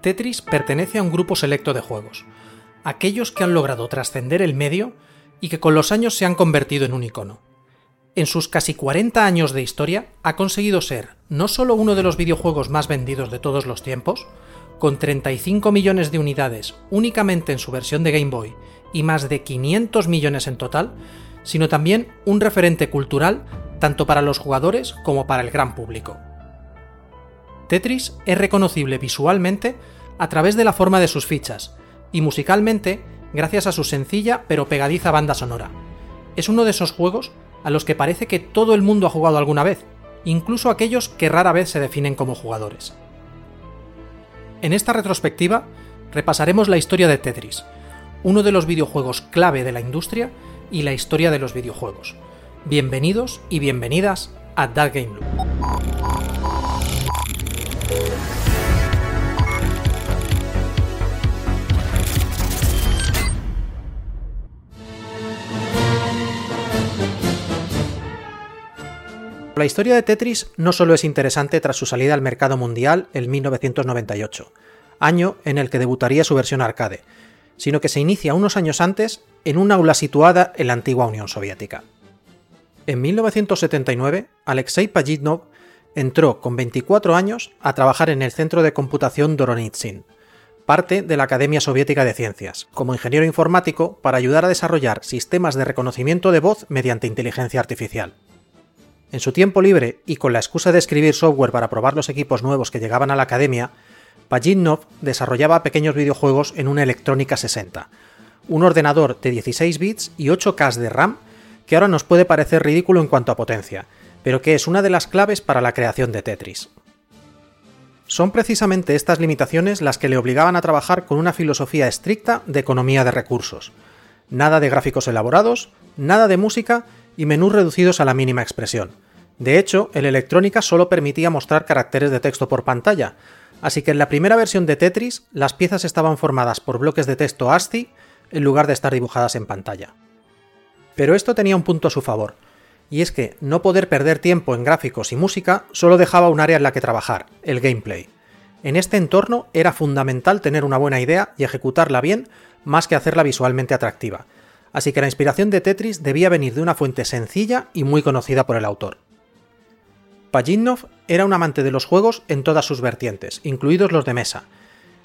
Tetris pertenece a un grupo selecto de juegos, aquellos que han logrado trascender el medio y que con los años se han convertido en un icono. En sus casi 40 años de historia ha conseguido ser no solo uno de los videojuegos más vendidos de todos los tiempos, con 35 millones de unidades únicamente en su versión de Game Boy y más de 500 millones en total, sino también un referente cultural tanto para los jugadores como para el gran público. Tetris es reconocible visualmente a través de la forma de sus fichas, y musicalmente gracias a su sencilla pero pegadiza banda sonora. Es uno de esos juegos a los que parece que todo el mundo ha jugado alguna vez, incluso aquellos que rara vez se definen como jugadores. En esta retrospectiva repasaremos la historia de Tetris, uno de los videojuegos clave de la industria y la historia de los videojuegos. Bienvenidos y bienvenidas a Dark Game Loop. La historia de Tetris no solo es interesante tras su salida al mercado mundial en 1998, año en el que debutaría su versión arcade, sino que se inicia unos años antes en un aula situada en la antigua Unión Soviética. En 1979, Alexei Pajitnov entró con 24 años a trabajar en el Centro de Computación Doronitsin, parte de la Academia Soviética de Ciencias, como ingeniero informático para ayudar a desarrollar sistemas de reconocimiento de voz mediante inteligencia artificial. En su tiempo libre y con la excusa de escribir software para probar los equipos nuevos que llegaban a la academia, Pajitnov desarrollaba pequeños videojuegos en una Electrónica 60, un ordenador de 16 bits y 8K de RAM que ahora nos puede parecer ridículo en cuanto a potencia, pero que es una de las claves para la creación de Tetris. Son precisamente estas limitaciones las que le obligaban a trabajar con una filosofía estricta de economía de recursos. Nada de gráficos elaborados, nada de música y menús reducidos a la mínima expresión. De hecho, el Electrónica solo permitía mostrar caracteres de texto por pantalla, así que en la primera versión de Tetris las piezas estaban formadas por bloques de texto ASCII en lugar de estar dibujadas en pantalla. Pero esto tenía un punto a su favor, y es que no poder perder tiempo en gráficos y música solo dejaba un área en la que trabajar, el gameplay. En este entorno era fundamental tener una buena idea y ejecutarla bien más que hacerla visualmente atractiva, así que la inspiración de Tetris debía venir de una fuente sencilla y muy conocida por el autor. Pajitnov era un amante de los juegos en todas sus vertientes, incluidos los de mesa,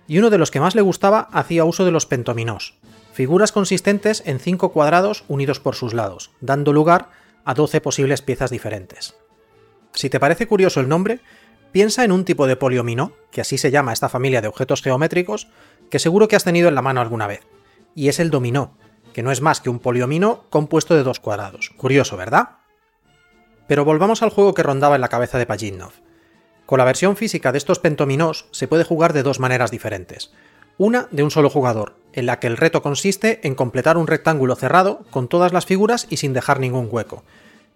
y uno de los que más le gustaba hacía uso de los pentominos, figuras consistentes en cinco cuadrados unidos por sus lados, dando lugar a 12 posibles piezas diferentes. Si te parece curioso el nombre, piensa en un tipo de poliomino, que así se llama esta familia de objetos geométricos, que seguro que has tenido en la mano alguna vez, y es el dominó, que no es más que un poliomino compuesto de dos cuadrados. Curioso, ¿verdad? Pero volvamos al juego que rondaba en la cabeza de Pajitnov. Con la versión física de estos pentominos se puede jugar de dos maneras diferentes. Una de un solo jugador, en la que el reto consiste en completar un rectángulo cerrado con todas las figuras y sin dejar ningún hueco.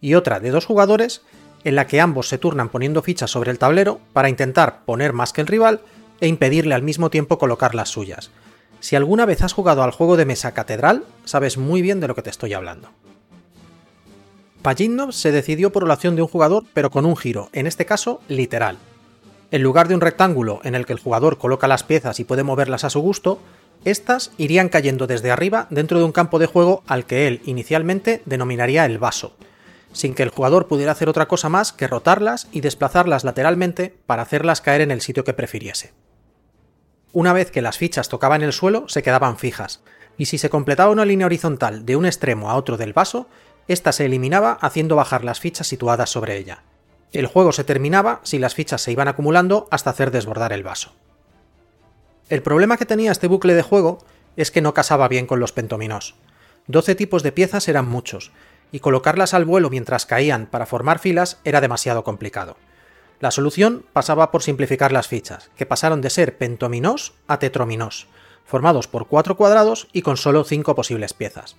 Y otra de dos jugadores, en la que ambos se turnan poniendo fichas sobre el tablero para intentar poner más que el rival e impedirle al mismo tiempo colocar las suyas. Si alguna vez has jugado al juego de mesa Catedral, sabes muy bien de lo que te estoy hablando. Pajitnov se decidió por la acción de un jugador, pero con un giro, en este caso literal. En lugar de un rectángulo en el que el jugador coloca las piezas y puede moverlas a su gusto, estas irían cayendo desde arriba dentro de un campo de juego al que él inicialmente denominaría el vaso, sin que el jugador pudiera hacer otra cosa más que rotarlas y desplazarlas lateralmente para hacerlas caer en el sitio que prefiriese. Una vez que las fichas tocaban el suelo, se quedaban fijas, y si se completaba una línea horizontal de un extremo a otro del vaso, ésta se eliminaba haciendo bajar las fichas situadas sobre ella. El juego se terminaba si las fichas se iban acumulando hasta hacer desbordar el vaso. El problema que tenía este bucle de juego es que no casaba bien con los pentominos. 12 tipos de piezas eran muchos, y colocarlas al vuelo mientras caían para formar filas era demasiado complicado. La solución pasaba por simplificar las fichas, que pasaron de ser pentominos a tetrominos, formados por cuatro cuadrados y con solo cinco posibles piezas.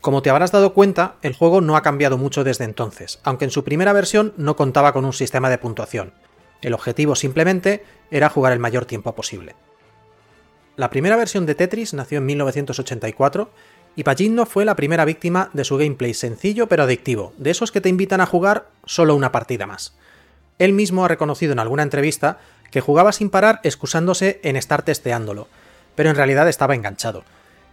Como te habrás dado cuenta, el juego no ha cambiado mucho desde entonces, aunque en su primera versión no contaba con un sistema de puntuación. El objetivo simplemente era jugar el mayor tiempo posible. La primera versión de Tetris nació en 1984 y Pagino fue la primera víctima de su gameplay sencillo pero adictivo, de esos que te invitan a jugar solo una partida más. Él mismo ha reconocido en alguna entrevista que jugaba sin parar excusándose en estar testeándolo, pero en realidad estaba enganchado.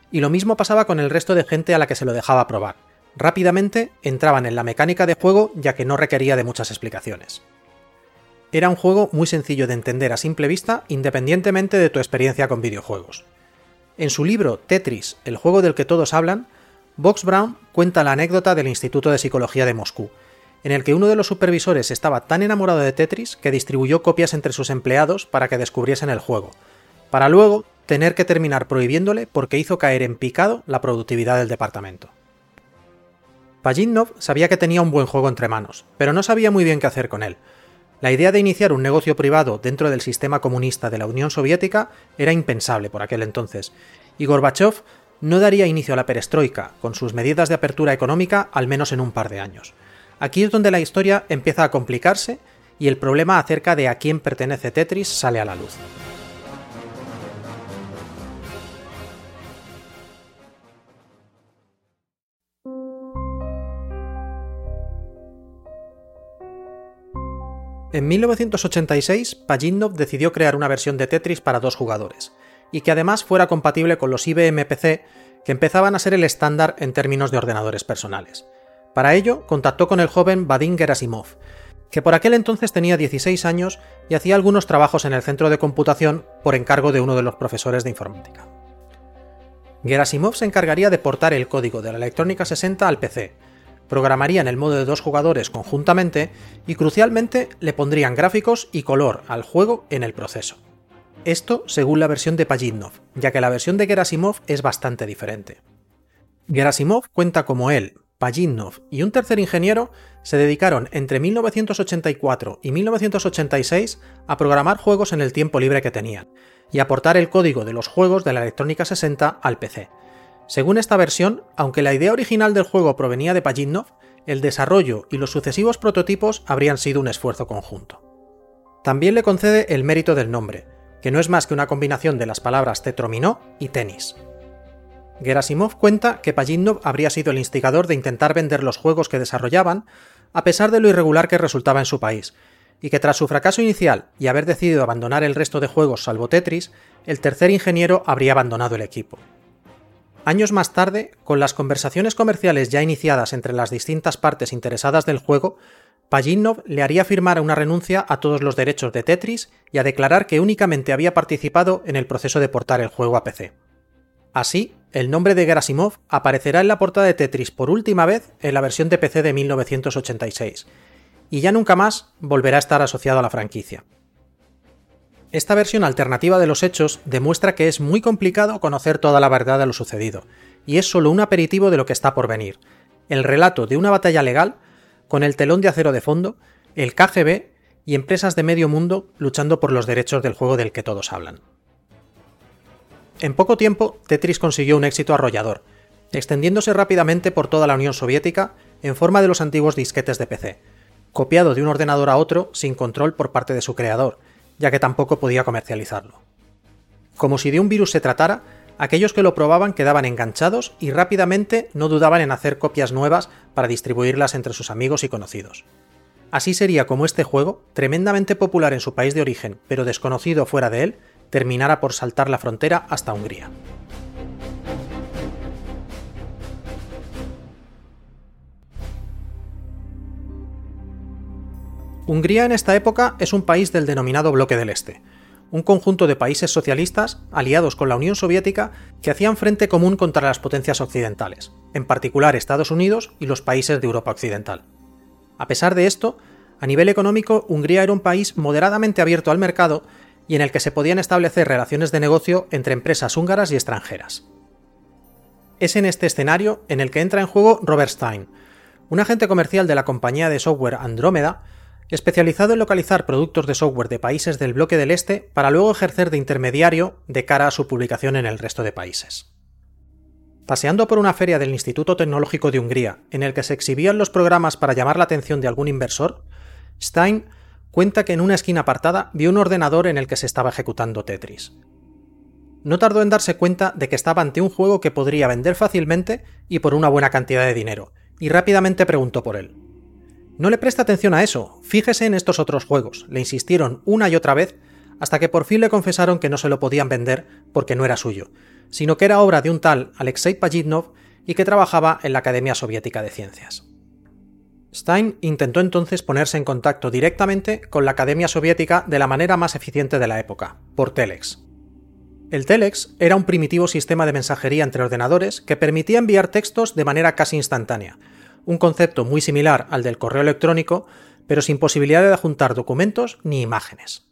Y lo mismo pasaba con el resto de gente a la que se lo dejaba probar. Rápidamente entraban en la mecánica de juego ya que no requería de muchas explicaciones. Era un juego muy sencillo de entender a simple vista independientemente de tu experiencia con videojuegos. En su libro Tetris, el juego del que todos hablan, Box Brown cuenta la anécdota del Instituto de Psicología de Moscú, en el que uno de los supervisores estaba tan enamorado de Tetris que distribuyó copias entre sus empleados para que descubriesen el juego, para luego tener que terminar prohibiéndole porque hizo caer en picado la productividad del departamento. Pajitnov sabía que tenía un buen juego entre manos, pero no sabía muy bien qué hacer con él. La idea de iniciar un negocio privado dentro del sistema comunista de la Unión Soviética era impensable por aquel entonces, y Gorbachev no daría inicio a la perestroika, con sus medidas de apertura económica, al menos en un par de años. Aquí es donde la historia empieza a complicarse y el problema acerca de a quién pertenece Tetris sale a la luz. En 1986, Pajitnov decidió crear una versión de Tetris para dos jugadores, y que además fuera compatible con los IBM PC que empezaban a ser el estándar en términos de ordenadores personales. Para ello, contactó con el joven Vadim Gerasimov, que por aquel entonces tenía 16 años y hacía algunos trabajos en el centro de computación por encargo de uno de los profesores de informática. Gerasimov se encargaría de portar el código de la Electrónica 60 al PC, programarían el modo de dos jugadores conjuntamente y crucialmente le pondrían gráficos y color al juego en el proceso. Esto según la versión de Pajitnov, ya que la versión de Gerasimov es bastante diferente. Gerasimov cuenta como él, Pajitnov y un tercer ingeniero se dedicaron entre 1984 y 1986 a programar juegos en el tiempo libre que tenían, y aportar el código de los juegos de la Electrónica 60 al PC. Según esta versión, aunque la idea original del juego provenía de Pajitnov, el desarrollo y los sucesivos prototipos habrían sido un esfuerzo conjunto. También le concede el mérito del nombre, que no es más que una combinación de las palabras tetrominó y tenis, Gerasimov cuenta que Pajitnov habría sido el instigador de intentar vender los juegos que desarrollaban, a pesar de lo irregular que resultaba en su país, y que tras su fracaso inicial y haber decidido abandonar el resto de juegos salvo Tetris, el tercer ingeniero habría abandonado el equipo. Años más tarde, con las conversaciones comerciales ya iniciadas entre las distintas partes interesadas del juego, Pajitnov le haría firmar una renuncia a todos los derechos de Tetris y a declarar que únicamente había participado en el proceso de portar el juego a PC. Así, el nombre de Gerasimov aparecerá en la portada de Tetris por última vez en la versión de PC de 1986, y ya nunca más volverá a estar asociado a la franquicia. Esta versión alternativa de los hechos demuestra que es muy complicado conocer toda la verdad de lo sucedido, y es solo un aperitivo de lo que está por venir, el relato de una batalla legal con el telón de acero de fondo, el KGB y empresas de medio mundo luchando por los derechos del juego del que todos hablan. En poco tiempo, Tetris consiguió un éxito arrollador, extendiéndose rápidamente por toda la Unión Soviética en forma de los antiguos disquetes de PC, copiado de un ordenador a otro sin control por parte de su creador, ya que tampoco podía comercializarlo. Como si de un virus se tratara, aquellos que lo probaban quedaban enganchados y rápidamente no dudaban en hacer copias nuevas para distribuirlas entre sus amigos y conocidos. Así sería como este juego, tremendamente popular en su país de origen, pero desconocido fuera de él, terminara por saltar la frontera hasta Hungría. Hungría en esta época es un país del denominado Bloque del Este, un conjunto de países socialistas aliados con la Unión Soviética que hacían frente común contra las potencias occidentales, en particular Estados Unidos y los países de Europa Occidental. A pesar de esto, a nivel económico, Hungría era un país moderadamente abierto al mercado y en el que se podían establecer relaciones de negocio entre empresas húngaras y extranjeras. Es en este escenario en el que entra en juego Robert Stein, un agente comercial de la compañía de software Andrómeda, especializado en localizar productos de software de países del bloque del Este para luego ejercer de intermediario de cara a su publicación en el resto de países. Paseando por una feria del Instituto Tecnológico de Hungría, en el que se exhibían los programas para llamar la atención de algún inversor, Stein cuenta que en una esquina apartada vio un ordenador en el que se estaba ejecutando Tetris. No tardó en darse cuenta de que estaba ante un juego que podría vender fácilmente y por una buena cantidad de dinero, y rápidamente preguntó por él. No le presta atención a eso, fíjese en estos otros juegos, le insistieron una y otra vez hasta que por fin le confesaron que no se lo podían vender porque no era suyo, sino que era obra de un tal Alexei Pajitnov y que trabajaba en la Academia Soviética de Ciencias. Stein intentó entonces ponerse en contacto directamente con la Academia Soviética de la manera más eficiente de la época, por Telex. El Telex era un primitivo sistema de mensajería entre ordenadores que permitía enviar textos de manera casi instantánea, un concepto muy similar al del correo electrónico, pero sin posibilidad de adjuntar documentos ni imágenes.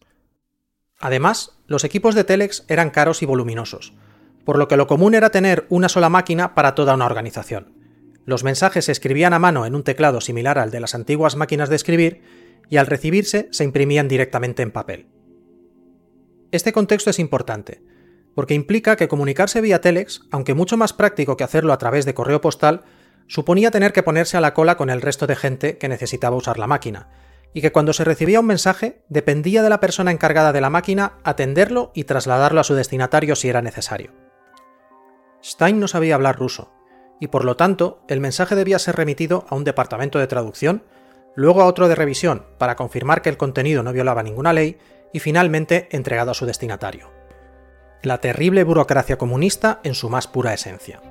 Además, los equipos de Telex eran caros y voluminosos, por lo que lo común era tener una sola máquina para toda una organización. Los mensajes se escribían a mano en un teclado similar al de las antiguas máquinas de escribir y al recibirse se imprimían directamente en papel. Este contexto es importante, porque implica que comunicarse vía Telex, aunque mucho más práctico que hacerlo a través de correo postal, suponía tener que ponerse a la cola con el resto de gente que necesitaba usar la máquina, y que cuando se recibía un mensaje dependía de la persona encargada de la máquina atenderlo y trasladarlo a su destinatario si era necesario. Stein no sabía hablar ruso, y por lo tanto el mensaje debía ser remitido a un departamento de traducción, luego a otro de revisión para confirmar que el contenido no violaba ninguna ley y finalmente entregado a su destinatario. La terrible burocracia comunista en su más pura esencia.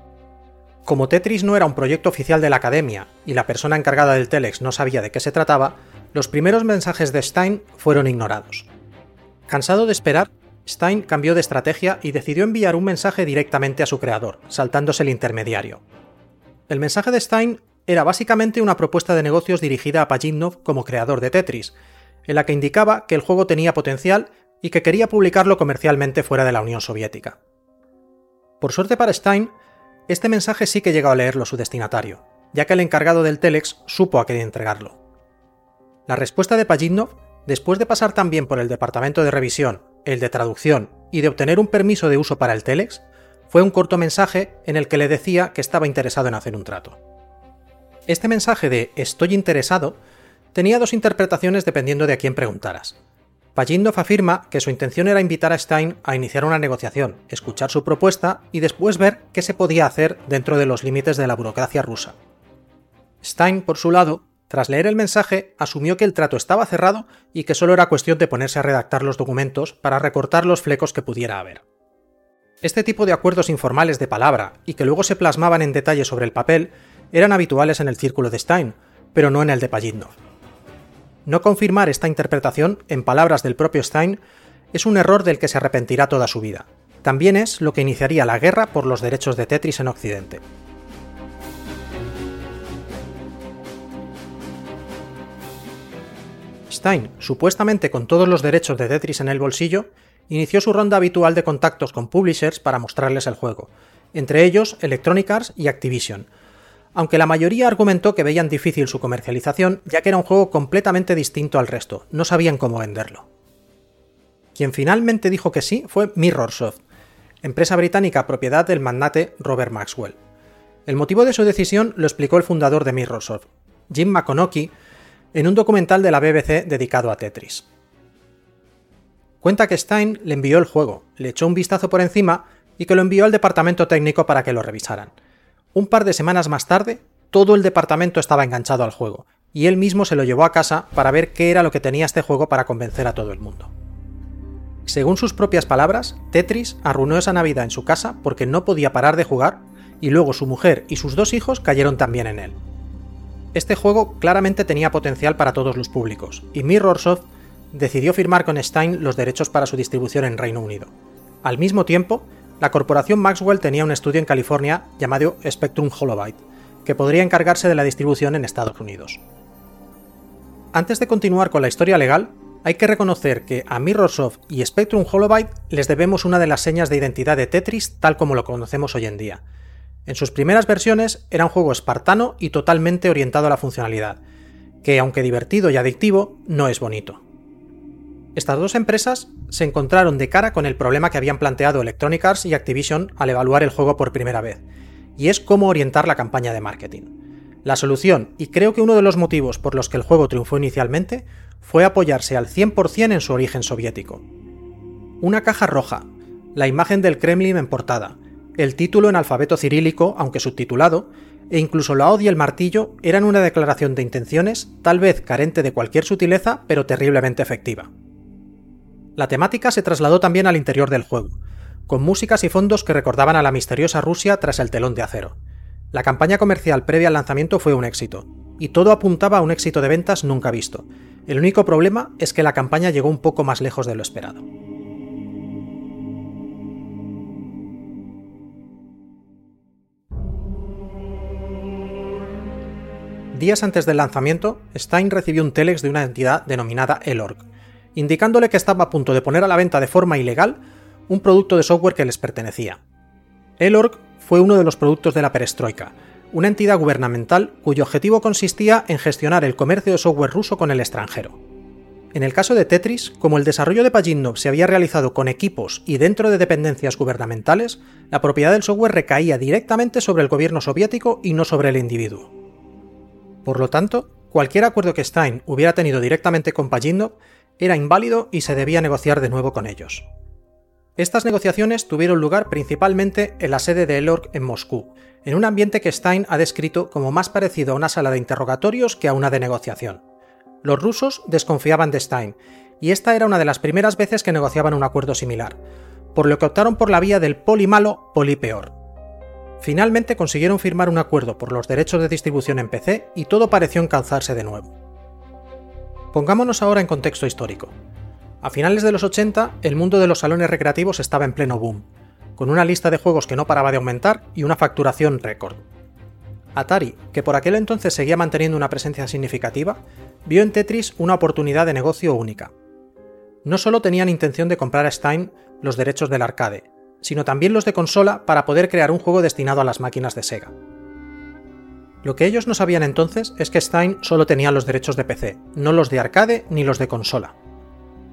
Como Tetris no era un proyecto oficial de la academia y la persona encargada del Telex no sabía de qué se trataba, los primeros mensajes de Stein fueron ignorados. Cansado de esperar, Stein cambió de estrategia y decidió enviar un mensaje directamente a su creador, saltándose el intermediario. El mensaje de Stein era básicamente una propuesta de negocios dirigida a Pajitnov como creador de Tetris, en la que indicaba que el juego tenía potencial y que quería publicarlo comercialmente fuera de la Unión Soviética. Por suerte para Stein, este mensaje sí que llegó a leerlo su destinatario, ya que el encargado del Telex supo a qué entregarlo. La respuesta de Pajitnov, después de pasar también por el departamento de revisión, el de traducción y de obtener un permiso de uso para el Telex, fue un corto mensaje en el que le decía que estaba interesado en hacer un trato. Este mensaje de estoy interesado tenía dos interpretaciones dependiendo de a quién preguntaras. Pajitnov afirma que su intención era invitar a Stein a iniciar una negociación, escuchar su propuesta y después ver qué se podía hacer dentro de los límites de la burocracia rusa. Stein, por su lado, tras leer el mensaje, asumió que el trato estaba cerrado y que solo era cuestión de ponerse a redactar los documentos para recortar los flecos que pudiera haber. Este tipo de acuerdos informales de palabra y que luego se plasmaban en detalle sobre el papel eran habituales en el círculo de Stein, pero no en el de Pajitnov. No confirmar esta interpretación, en palabras del propio Stein, es un error del que se arrepentirá toda su vida. También es lo que iniciaría la guerra por los derechos de Tetris en Occidente. Stein, supuestamente con todos los derechos de Tetris en el bolsillo, inició su ronda habitual de contactos con publishers para mostrarles el juego, entre ellos Electronic Arts y Activision, aunque la mayoría argumentó que veían difícil su comercialización ya que era un juego completamente distinto al resto, no sabían cómo venderlo. Quien finalmente dijo que sí fue Mirrorsoft, empresa británica propiedad del magnate Robert Maxwell. El motivo de su decisión lo explicó el fundador de Mirrorsoft, Jim McConaughey, en un documental de la BBC dedicado a Tetris. Cuenta que Stein le envió el juego, le echó un vistazo por encima y que lo envió al departamento técnico para que lo revisaran. Un par de semanas más tarde, todo el departamento estaba enganchado al juego, y él mismo se lo llevó a casa para ver qué era lo que tenía este juego para convencer a todo el mundo. Según sus propias palabras, Tetris arruinó esa Navidad en su casa porque no podía parar de jugar y luego su mujer y sus dos hijos cayeron también en él. Este juego claramente tenía potencial para todos los públicos, y Mirrorsoft decidió firmar con Stein los derechos para su distribución en Reino Unido. Al mismo tiempo, la corporación Maxwell tenía un estudio en California llamado Spectrum Holobyte, que podría encargarse de la distribución en Estados Unidos. Antes de continuar con la historia legal, hay que reconocer que a Mirrorsoft y Spectrum Holobyte les debemos una de las señas de identidad de Tetris tal como lo conocemos hoy en día, en sus primeras versiones era un juego espartano y totalmente orientado a la funcionalidad, que aunque divertido y adictivo, no es bonito. Estas dos empresas se encontraron de cara con el problema que habían planteado Electronic Arts y Activision al evaluar el juego por primera vez, y es cómo orientar la campaña de marketing. La solución, y creo que uno de los motivos por los que el juego triunfó inicialmente, fue apoyarse al 100% en su origen soviético. Una caja roja, la imagen del Kremlin en portada, el título en alfabeto cirílico, aunque subtitulado, e incluso la hoz y el martillo eran una declaración de intenciones, tal vez carente de cualquier sutileza, pero terriblemente efectiva. La temática se trasladó también al interior del juego, con músicas y fondos que recordaban a la misteriosa Rusia tras el telón de acero. La campaña comercial previa al lanzamiento fue un éxito, y todo apuntaba a un éxito de ventas nunca visto. El único problema es que la campaña llegó un poco más lejos de lo esperado. Días antes del lanzamiento, Stein recibió un telex de una entidad denominada Elorg, indicándole que estaba a punto de poner a la venta de forma ilegal un producto de software que les pertenecía. Elorg fue uno de los productos de la perestroika, una entidad gubernamental cuyo objetivo consistía en gestionar el comercio de software ruso con el extranjero. En el caso de Tetris, como el desarrollo de Pajitnov se había realizado con equipos y dentro de dependencias gubernamentales, la propiedad del software recaía directamente sobre el gobierno soviético y no sobre el individuo. Por lo tanto, cualquier acuerdo que Stein hubiera tenido directamente con Pajitnov era inválido y se debía negociar de nuevo con ellos. Estas negociaciones tuvieron lugar principalmente en la sede de Elorg en Moscú, en un ambiente que Stein ha descrito como más parecido a una sala de interrogatorios que a una de negociación. Los rusos desconfiaban de Stein, y esta era una de las primeras veces que negociaban un acuerdo similar, por lo que optaron por la vía del poli malo, poli peor. Finalmente consiguieron firmar un acuerdo por los derechos de distribución en PC y todo pareció encauzarse de nuevo. Pongámonos ahora en contexto histórico. A finales de los 80, el mundo de los salones recreativos estaba en pleno boom, con una lista de juegos que no paraba de aumentar y una facturación récord. Atari, que por aquel entonces seguía manteniendo una presencia significativa, vio en Tetris una oportunidad de negocio única. No solo tenían intención de comprar a Stein los derechos del arcade, sino también los de consola para poder crear un juego destinado a las máquinas de Sega. Lo que ellos no sabían entonces es que Stein solo tenía los derechos de PC, no los de arcade ni los de consola.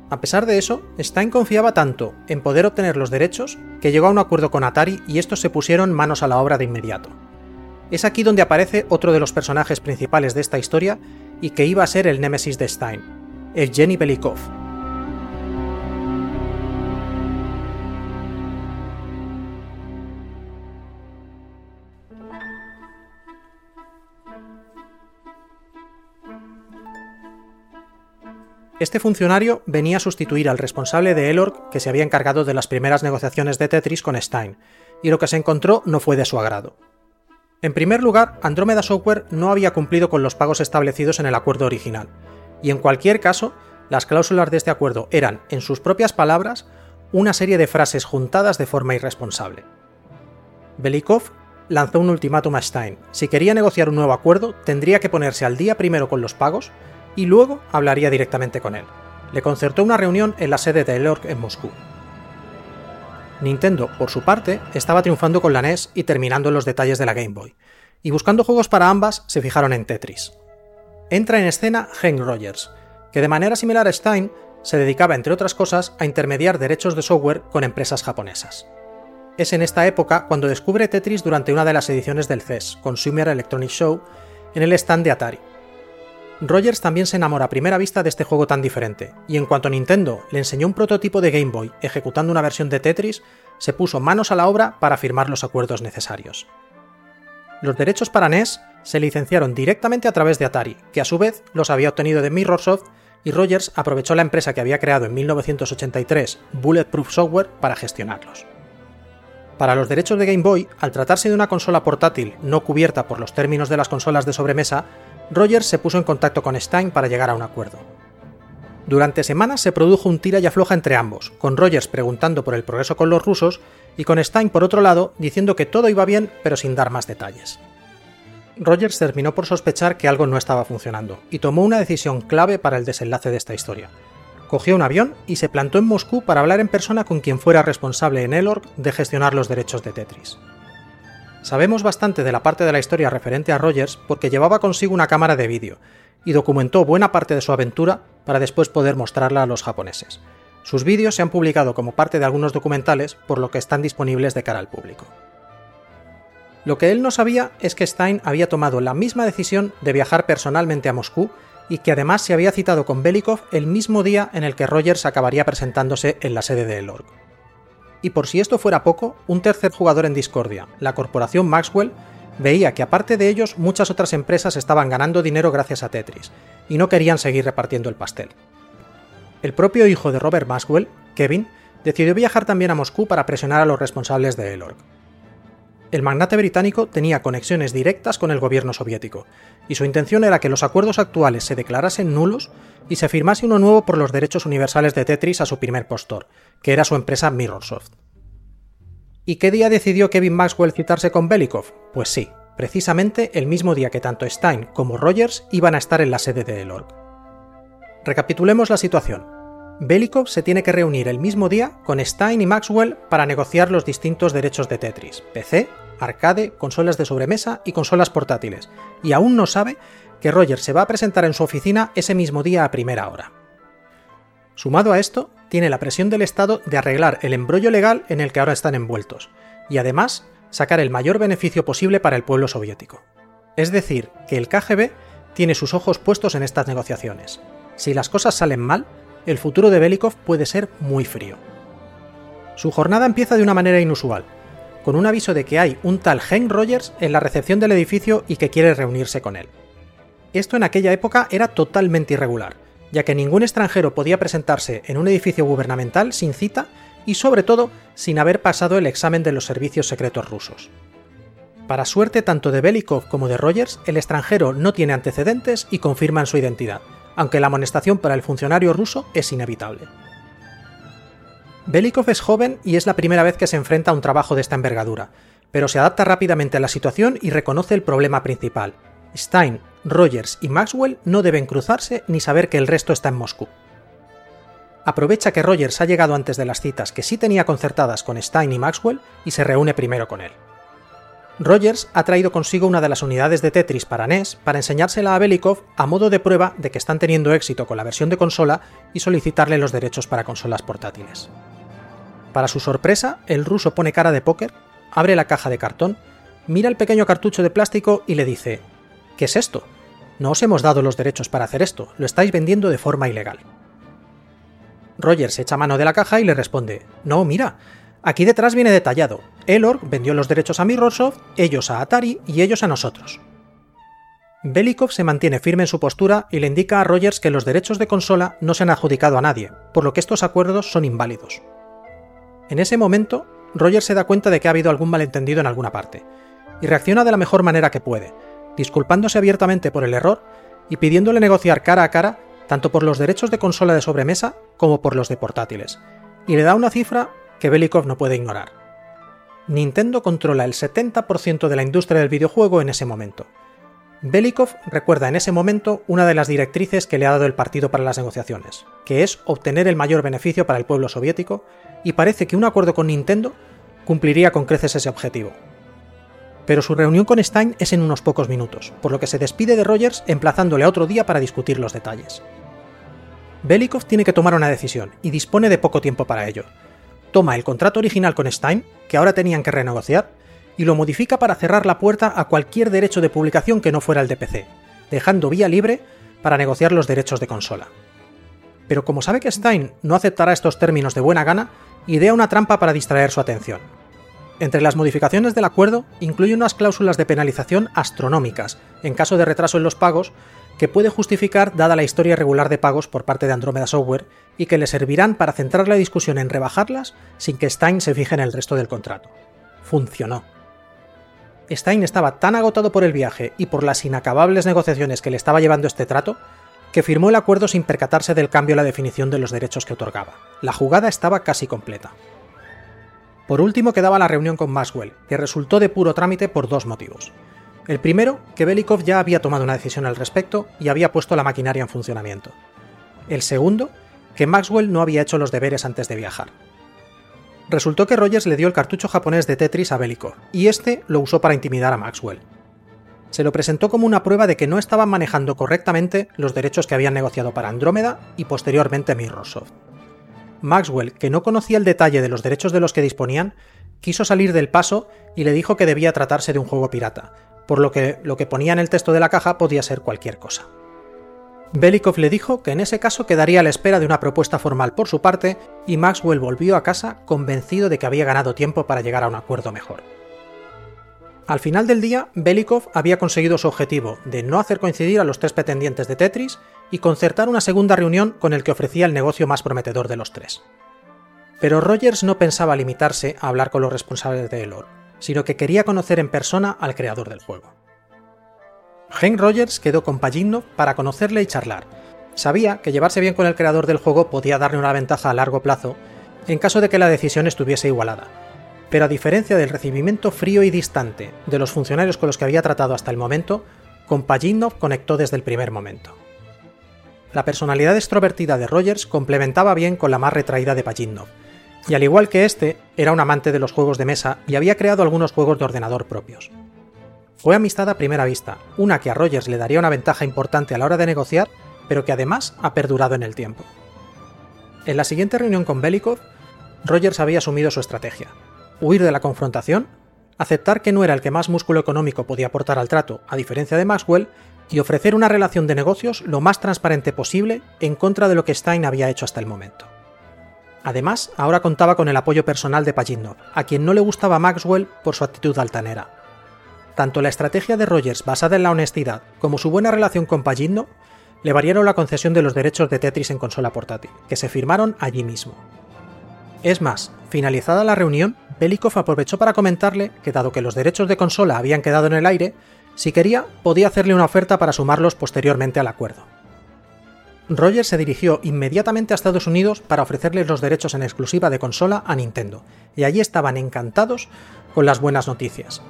A pesar de eso, Stein confiaba tanto en poder obtener los derechos que llegó a un acuerdo con Atari y estos se pusieron manos a la obra de inmediato. Es aquí donde aparece otro de los personajes principales de esta historia y que iba a ser el némesis de Stein, Evgeny Belikov, Este funcionario venía a sustituir al responsable de Elorg que se había encargado de las primeras negociaciones de Tetris con Stein, y lo que se encontró no fue de su agrado. En primer lugar, Andromeda Software no había cumplido con los pagos establecidos en el acuerdo original, y en cualquier caso, las cláusulas de este acuerdo eran, en sus propias palabras, una serie de frases juntadas de forma irresponsable. Belikov lanzó un ultimátum a Stein. Si quería negociar un nuevo acuerdo, tendría que ponerse al día primero con los pagos y luego hablaría directamente con él. Le concertó una reunión en la sede de Elorg en Moscú. Nintendo, por su parte, estaba triunfando con la NES y terminando los detalles de la Game Boy, y buscando juegos para ambas se fijaron en Tetris. Entra en escena Hank Rogers, que de manera similar a Stein se dedicaba, entre otras cosas, a intermediar derechos de software con empresas japonesas. Es en esta época cuando descubre Tetris durante una de las ediciones del CES, Consumer Electronic Show, en el stand de Atari, Rogers también se enamora a primera vista de este juego tan diferente, y en cuanto Nintendo le enseñó un prototipo de Game Boy ejecutando una versión de Tetris, se puso manos a la obra para firmar los acuerdos necesarios. Los derechos para NES se licenciaron directamente a través de Atari, que a su vez los había obtenido de Mirrorsoft, y Rogers aprovechó la empresa que había creado en 1983, Bulletproof Software, para gestionarlos. Para los derechos de Game Boy, al tratarse de una consola portátil no cubierta por los términos de las consolas de sobremesa, Rogers se puso en contacto con Stein para llegar a un acuerdo. Durante semanas se produjo un tira y afloja entre ambos, con Rogers preguntando por el progreso con los rusos y con Stein por otro lado diciendo que todo iba bien pero sin dar más detalles. Rogers terminó por sospechar que algo no estaba funcionando y tomó una decisión clave para el desenlace de esta historia. Cogió un avión y se plantó en Moscú para hablar en persona con quien fuera responsable en Elorg de gestionar los derechos de Tetris. Sabemos bastante de la parte de la historia referente a Rogers porque llevaba consigo una cámara de vídeo y documentó buena parte de su aventura para después poder mostrarla a los japoneses. Sus vídeos se han publicado como parte de algunos documentales, por lo que están disponibles de cara al público. Lo que él no sabía es que Stein había tomado la misma decisión de viajar personalmente a Moscú y que además se había citado con Belikov el mismo día en el que Rogers acabaría presentándose en la sede de Elorg. Y por si esto fuera poco, un tercer jugador en discordia, la corporación Maxwell, veía que aparte de ellos muchas otras empresas estaban ganando dinero gracias a Tetris, y no querían seguir repartiendo el pastel. El propio hijo de Robert Maxwell, Kevin, decidió viajar también a Moscú para presionar a los responsables de Elorg. El magnate británico tenía conexiones directas con el gobierno soviético, y su intención era que los acuerdos actuales se declarasen nulos y se firmase uno nuevo por los derechos universales de Tetris a su primer postor, que era su empresa Mirrorsoft. ¿Y qué día decidió Kevin Maxwell citarse con Belikov? Pues sí, precisamente el mismo día que tanto Stein como Rogers iban a estar en la sede de Elorg. Recapitulemos la situación. Belikov se tiene que reunir el mismo día con Stein y Maxwell para negociar los distintos derechos de Tetris, PC, arcade, consolas de sobremesa y consolas portátiles, y aún no sabe que Rogers se va a presentar en su oficina ese mismo día a primera hora. Sumado a esto, tiene la presión del Estado de arreglar el embrollo legal en el que ahora están envueltos, y además sacar el mayor beneficio posible para el pueblo soviético. Es decir, que el KGB tiene sus ojos puestos en estas negociaciones. Si las cosas salen mal, el futuro de Belikov puede ser muy frío. Su jornada empieza de una manera inusual, con un aviso de que hay un tal Hank Rogers en la recepción del edificio y que quiere reunirse con él. Esto en aquella época era totalmente irregular, ya que ningún extranjero podía presentarse en un edificio gubernamental sin cita y sobre todo sin haber pasado el examen de los servicios secretos rusos. Para suerte tanto de Belikov como de Rogers, el extranjero no tiene antecedentes y confirman su identidad, aunque la amonestación para el funcionario ruso es inevitable. Belikov es joven y es la primera vez que se enfrenta a un trabajo de esta envergadura, pero se adapta rápidamente a la situación y reconoce el problema principal, Stein, Rogers y Maxwell no deben cruzarse ni saber que el resto está en Moscú. Aprovecha que Rogers ha llegado antes de las citas que sí tenía concertadas con Stein y Maxwell y se reúne primero con él. Rogers ha traído consigo una de las unidades de Tetris para NES para enseñársela a Belikov a modo de prueba de que están teniendo éxito con la versión de consola y solicitarle los derechos para consolas portátiles. Para su sorpresa, el ruso pone cara de póker, abre la caja de cartón, mira el pequeño cartucho de plástico y le dice ¿Qué es esto? No os hemos dado los derechos para hacer esto, lo estáis vendiendo de forma ilegal. Roger se echa mano de la caja y le responde, no, mira, aquí detrás viene detallado, Elorg vendió los derechos a Mirrorsoft, ellos a Atari y ellos a nosotros. Belikov se mantiene firme en su postura y le indica a Rogers que los derechos de consola no se han adjudicado a nadie, por lo que estos acuerdos son inválidos. En ese momento, Rogers se da cuenta de que ha habido algún malentendido en alguna parte, y reacciona de la mejor manera que puede, disculpándose abiertamente por el error y pidiéndole negociar cara a cara tanto por los derechos de consola de sobremesa como por los de portátiles, y le da una cifra que Belikov no puede ignorar. Nintendo controla el 70% de la industria del videojuego en ese momento. Belikov recuerda en ese momento una de las directrices que le ha dado el partido para las negociaciones, que es obtener el mayor beneficio para el pueblo soviético, y parece que un acuerdo con Nintendo cumpliría con creces ese objetivo, pero su reunión con Stein es en unos pocos minutos, por lo que se despide de Rogers emplazándole a otro día para discutir los detalles. Belikov tiene que tomar una decisión y dispone de poco tiempo para ello. Toma el contrato original con Stein, que ahora tenían que renegociar, y lo modifica para cerrar la puerta a cualquier derecho de publicación que no fuera el de PC, dejando vía libre para negociar los derechos de consola. Pero como sabe que Stein no aceptará estos términos de buena gana, idea una trampa para distraer su atención. Entre las modificaciones del acuerdo incluye unas cláusulas de penalización astronómicas en caso de retraso en los pagos que puede justificar dada la historia regular de pagos por parte de Andromeda Software y que le servirán para centrar la discusión en rebajarlas sin que Stein se fije en el resto del contrato. Funcionó. Stein estaba tan agotado por el viaje y por las inacabables negociaciones que le estaba llevando este trato que firmó el acuerdo sin percatarse del cambio en la definición de los derechos que otorgaba. La jugada estaba casi completa. Por último quedaba la reunión con Maxwell, que resultó de puro trámite por dos motivos. El primero, que Belikov ya había tomado una decisión al respecto y había puesto la maquinaria en funcionamiento. El segundo, que Maxwell no había hecho los deberes antes de viajar. Resultó que Rogers le dio el cartucho japonés de Tetris a Belikov, y este lo usó para intimidar a Maxwell. Se lo presentó como una prueba de que no estaban manejando correctamente los derechos que habían negociado para Andrómeda y posteriormente Microsoft. Maxwell, que no conocía el detalle de los derechos de los que disponían, quiso salir del paso y le dijo que debía tratarse de un juego pirata, por lo que lo que ponía en el texto de la caja podía ser cualquier cosa. Belikov le dijo que en ese caso quedaría a la espera de una propuesta formal por su parte y Maxwell volvió a casa convencido de que había ganado tiempo para llegar a un acuerdo mejor. Al final del día, Belikov había conseguido su objetivo de no hacer coincidir a los tres pretendientes de Tetris y concertar una segunda reunión con el que ofrecía el negocio más prometedor de los tres. Pero Rogers no pensaba limitarse a hablar con los responsables de Elor, sino que quería conocer en persona al creador del juego. Hank Rogers quedó con Pajitnov para conocerle y charlar. Sabía que llevarse bien con el creador del juego podía darle una ventaja a largo plazo en caso de que la decisión estuviese igualada, pero a diferencia del recibimiento frío y distante de los funcionarios con los que había tratado hasta el momento, con Pajitnov conectó desde el primer momento. La personalidad extrovertida de Rogers complementaba bien con la más retraída de Pajitnov, y al igual que este, era un amante de los juegos de mesa y había creado algunos juegos de ordenador propios. Fue amistad a primera vista, una que a Rogers le daría una ventaja importante a la hora de negociar, pero que además ha perdurado en el tiempo. En la siguiente reunión con Belikov, Rogers había asumido su estrategia, huir de la confrontación, aceptar que no era el que más músculo económico podía aportar al trato, a diferencia de Maxwell, y ofrecer una relación de negocios lo más transparente posible en contra de lo que Stein había hecho hasta el momento. Además, ahora contaba con el apoyo personal de Pajitnov, a quien no le gustaba Maxwell por su actitud altanera. Tanto la estrategia de Rogers basada en la honestidad como su buena relación con Pajitnov le variaron la concesión de los derechos de Tetris en consola portátil, que se firmaron allí mismo. Es más, finalizada la reunión, Belikov aprovechó para comentarle que dado que los derechos de consola habían quedado en el aire, si quería, podía hacerle una oferta para sumarlos posteriormente al acuerdo. Rogers se dirigió inmediatamente a Estados Unidos para ofrecerles los derechos en exclusiva de consola a Nintendo, y allí estaban encantados con las buenas noticias.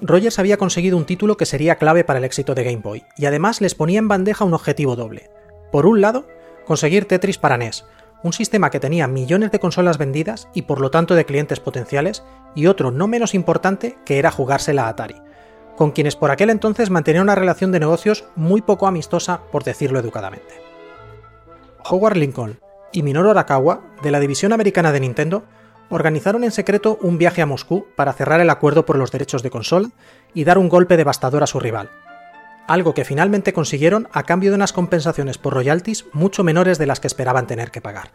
Rogers había conseguido un título que sería clave para el éxito de Game Boy, y además les ponía en bandeja un objetivo doble. Por un lado, conseguir Tetris para NES, un sistema que tenía millones de consolas vendidas y por lo tanto de clientes potenciales, y otro no menos importante que era jugársela a Atari, con quienes por aquel entonces mantenía una relación de negocios muy poco amistosa, por decirlo educadamente. Howard Lincoln y Minoru Arakawa, de la división americana de Nintendo, organizaron en secreto un viaje a Moscú para cerrar el acuerdo por los derechos de consola y dar un golpe devastador a su rival, algo que finalmente consiguieron a cambio de unas compensaciones por royalties mucho menores de las que esperaban tener que pagar.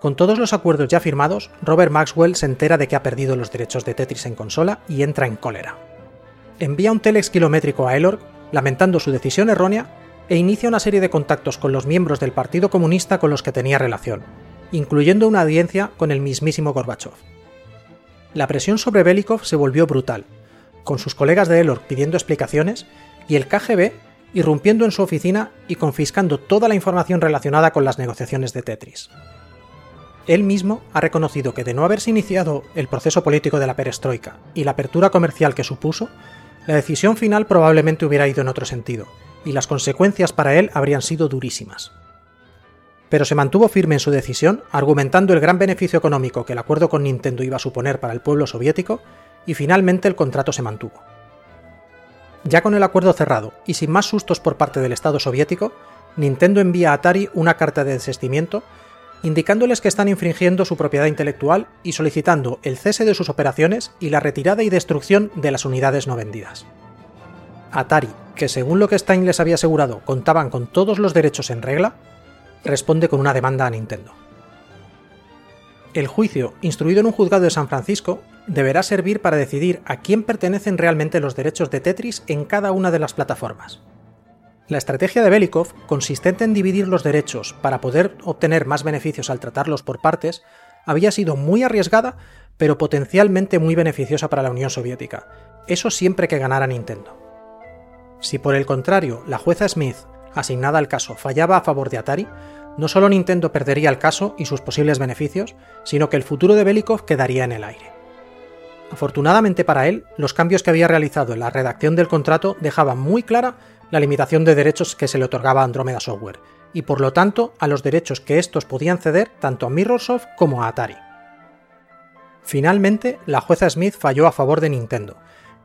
Con todos los acuerdos ya firmados, Robert Maxwell se entera de que ha perdido los derechos de Tetris en consola y entra en cólera. Envía un telex kilométrico a Elorg, lamentando su decisión errónea, e inicia una serie de contactos con los miembros del Partido Comunista con los que tenía relación, incluyendo una audiencia con el mismísimo Gorbachev. La presión sobre Belikov se volvió brutal, con sus colegas de Elorg pidiendo explicaciones y el KGB irrumpiendo en su oficina y confiscando toda la información relacionada con las negociaciones de Tetris. Él mismo ha reconocido que de no haberse iniciado el proceso político de la perestroika y la apertura comercial que supuso, la decisión final probablemente hubiera ido en otro sentido, y las consecuencias para él habrían sido durísimas. Pero se mantuvo firme en su decisión, argumentando el gran beneficio económico que el acuerdo con Nintendo iba a suponer para el pueblo soviético, y finalmente el contrato se mantuvo. Ya con el acuerdo cerrado y sin más sustos por parte del Estado soviético, Nintendo envía a Atari una carta de desistimiento indicándoles que están infringiendo su propiedad intelectual y solicitando el cese de sus operaciones y la retirada y destrucción de las unidades no vendidas. Atari, que según lo que Stein les había asegurado contaban con todos los derechos en regla, responde con una demanda a Nintendo. El juicio, instruido en un juzgado de San Francisco, deberá servir para decidir a quién pertenecen realmente los derechos de Tetris en cada una de las plataformas. La estrategia de Belikov, consistente en dividir los derechos para poder obtener más beneficios al tratarlos por partes, había sido muy arriesgada, pero potencialmente muy beneficiosa para la Unión Soviética, eso siempre que ganara Nintendo. Si por el contrario la jueza Smith, asignada al caso, fallaba a favor de Atari, no solo Nintendo perdería el caso y sus posibles beneficios, sino que el futuro de Belikov quedaría en el aire. Afortunadamente para él, los cambios que había realizado en la redacción del contrato dejaban muy clara la limitación de derechos que se le otorgaba a Andromeda Software, y por lo tanto a los derechos que estos podían ceder tanto a Mirrorsoft como a Atari. Finalmente, la jueza Smith falló a favor de Nintendo,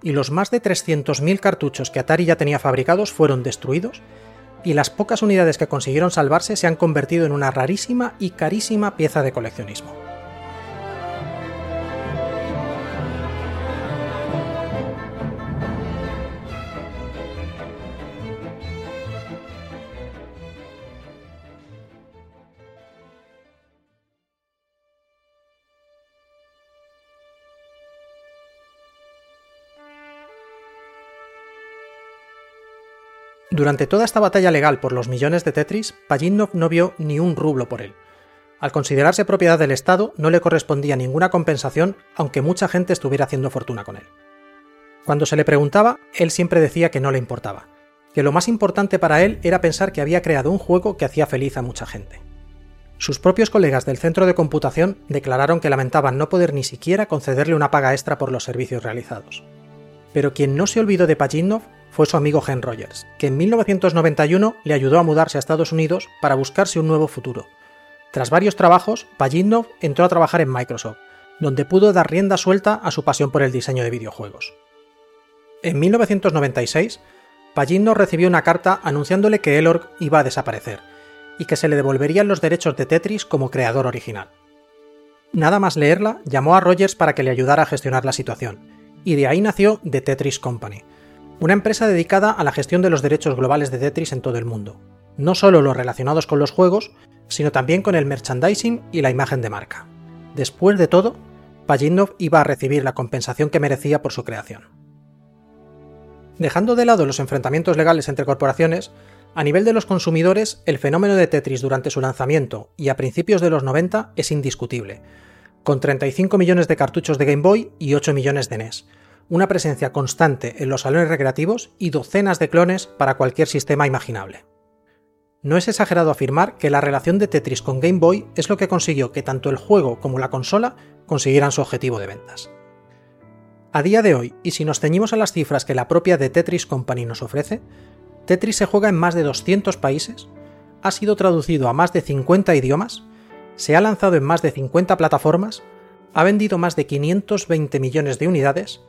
y los más de 300.000 cartuchos que Atari ya tenía fabricados fueron destruidos, y las pocas unidades que consiguieron salvarse se han convertido en una rarísima y carísima pieza de coleccionismo. Durante toda esta batalla legal por los millones de Tetris, Pajitnov no vio ni un rublo por él. Al considerarse propiedad del Estado, no le correspondía ninguna compensación, aunque mucha gente estuviera haciendo fortuna con él. Cuando se le preguntaba, él siempre decía que no le importaba, que lo más importante para él era pensar que había creado un juego que hacía feliz a mucha gente. Sus propios colegas del centro de computación declararon que lamentaban no poder ni siquiera concederle una paga extra por los servicios realizados. Pero quien no se olvidó de Pajitnov fue su amigo Hen Rogers, que en 1991 le ayudó a mudarse a Estados Unidos para buscarse un nuevo futuro. Tras varios trabajos, Pajitnov entró a trabajar en Microsoft, donde pudo dar rienda suelta a su pasión por el diseño de videojuegos. En 1996, Pajitnov recibió una carta anunciándole que Elorg iba a desaparecer, y que se le devolverían los derechos de Tetris como creador original. Nada más leerla, llamó a Rogers para que le ayudara a gestionar la situación, y de ahí nació The Tetris Company, una empresa dedicada a la gestión de los derechos globales de Tetris en todo el mundo, no solo los relacionados con los juegos, sino también con el merchandising y la imagen de marca. Después de todo, Pajitnov iba a recibir la compensación que merecía por su creación. Dejando de lado los enfrentamientos legales entre corporaciones, a nivel de los consumidores, el fenómeno de Tetris durante su lanzamiento y a principios de los 90 es indiscutible, con 35 millones de cartuchos de Game Boy y 8 millones de NES, una presencia constante en los salones recreativos y docenas de clones para cualquier sistema imaginable. No es exagerado afirmar que la relación de Tetris con Game Boy es lo que consiguió que tanto el juego como la consola consiguieran su objetivo de ventas. A día de hoy, y si nos ceñimos a las cifras que la propia The Tetris Company nos ofrece, Tetris se juega en más de 200 países, ha sido traducido a más de 50 idiomas, se ha lanzado en más de 50 plataformas, ha vendido más de 520 millones de unidades,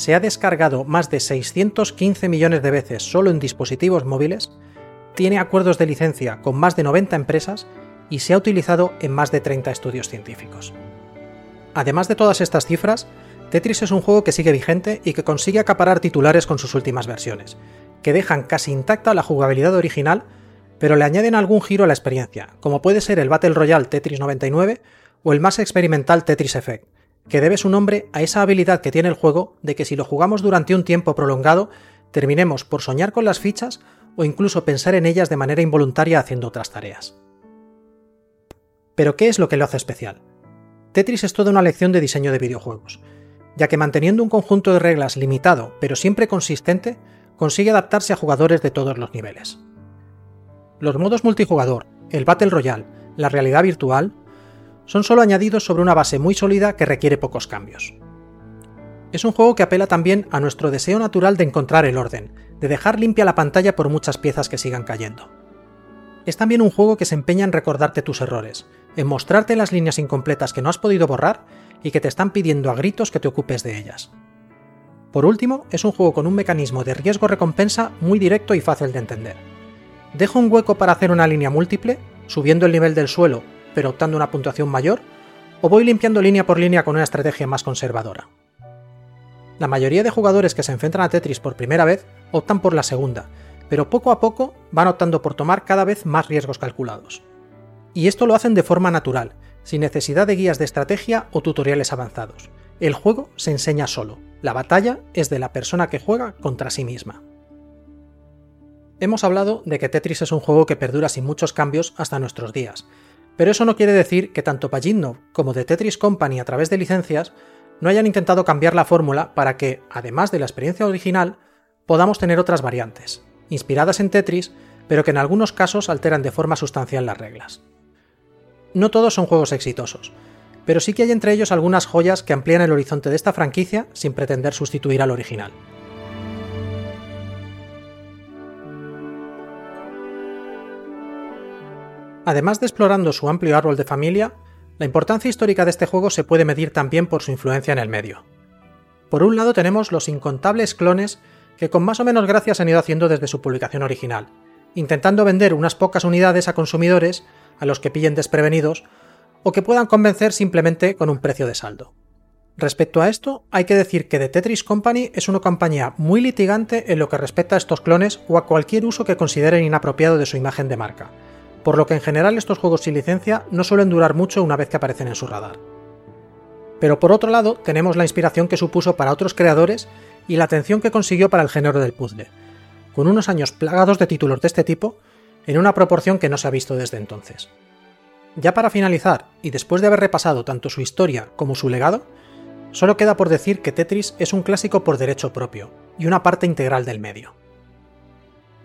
se ha descargado más de 615 millones de veces solo en dispositivos móviles, tiene acuerdos de licencia con más de 90 empresas y se ha utilizado en más de 30 estudios científicos. Además de todas estas cifras, Tetris es un juego que sigue vigente y que consigue acaparar titulares con sus últimas versiones, que dejan casi intacta la jugabilidad original, pero le añaden algún giro a la experiencia, como puede ser el Battle Royale Tetris 99 o el más experimental Tetris Effect, que debe su nombre a esa habilidad que tiene el juego de que si lo jugamos durante un tiempo prolongado, terminemos por soñar con las fichas o incluso pensar en ellas de manera involuntaria haciendo otras tareas. Pero ¿qué es lo que lo hace especial? Tetris es toda una lección de diseño de videojuegos, ya que manteniendo un conjunto de reglas limitado pero siempre consistente, consigue adaptarse a jugadores de todos los niveles. Los modos multijugador, el Battle Royale, la realidad virtual, son solo añadidos sobre una base muy sólida que requiere pocos cambios. Es un juego que apela también a nuestro deseo natural de encontrar el orden, de dejar limpia la pantalla por muchas piezas que sigan cayendo. Es también un juego que se empeña en recordarte tus errores, en mostrarte las líneas incompletas que no has podido borrar y que te están pidiendo a gritos que te ocupes de ellas. Por último, es un juego con un mecanismo de riesgo-recompensa muy directo y fácil de entender. ¿Dejo un hueco para hacer una línea múltiple, subiendo el nivel del suelo, pero optando una puntuación mayor? ¿O voy limpiando línea por línea con una estrategia más conservadora? La mayoría de jugadores que se enfrentan a Tetris por primera vez optan por la segunda, pero poco a poco van optando por tomar cada vez más riesgos calculados. Y esto lo hacen de forma natural, sin necesidad de guías de estrategia o tutoriales avanzados. El juego se enseña solo, la batalla es de la persona que juega contra sí misma. Hemos hablado de que Tetris es un juego que perdura sin muchos cambios hasta nuestros días, pero eso no quiere decir que tanto Pajitnov como The Tetris Company a través de licencias no hayan intentado cambiar la fórmula para que, además de la experiencia original, podamos tener otras variantes, inspiradas en Tetris, pero que en algunos casos alteran de forma sustancial las reglas. No todos son juegos exitosos, pero sí que hay entre ellos algunas joyas que amplían el horizonte de esta franquicia sin pretender sustituir al original. Además de explorando su amplio árbol de familia, la importancia histórica de este juego se puede medir también por su influencia en el medio. Por un lado tenemos los incontables clones que con más o menos gracia se han ido haciendo desde su publicación original, intentando vender unas pocas unidades a consumidores a los que pillen desprevenidos o que puedan convencer simplemente con un precio de saldo. Respecto a esto, hay que decir que The Tetris Company es una compañía muy litigante en lo que respecta a estos clones o a cualquier uso que consideren inapropiado de su imagen de marca, por lo que en general estos juegos sin licencia no suelen durar mucho una vez que aparecen en su radar. Pero por otro lado, tenemos la inspiración que supuso para otros creadores y la atención que consiguió para el género del puzzle. con unos años plagados de títulos de este tipo en una proporción que no se ha visto desde entonces. Ya para finalizar, y después de haber repasado tanto su historia como su legado, solo queda por decir que Tetris es un clásico por derecho propio, y una parte integral del medio.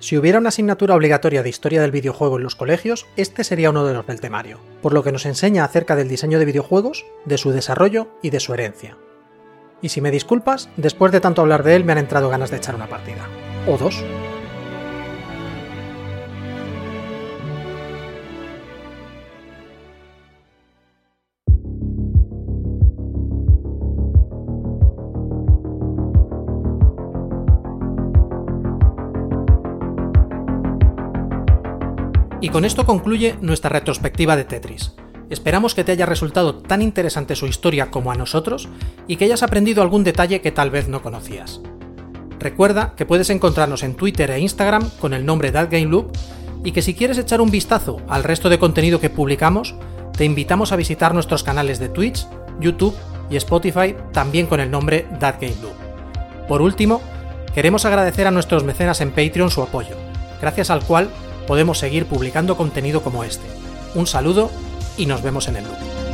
Si hubiera una asignatura obligatoria de historia del videojuego en los colegios, este sería uno de los del temario, por lo que nos enseña acerca del diseño de videojuegos, de su desarrollo y de su herencia. Y si me disculpas, después de tanto hablar de él me han entrado ganas de echar una partida. O dos. Y con esto concluye nuestra retrospectiva de Tetris. Esperamos que te haya resultado tan interesante su historia como a nosotros y que hayas aprendido algún detalle que tal vez no conocías. Recuerda que puedes encontrarnos en Twitter e Instagram con el nombre Loop y que si quieres echar un vistazo al resto de contenido que publicamos, te invitamos a visitar nuestros canales de Twitch, YouTube y Spotify también con el nombre Loop. Por último, queremos agradecer a nuestros mecenas en Patreon su apoyo, gracias al cual podemos seguir publicando contenido como este. Un saludo y nos vemos en el loop.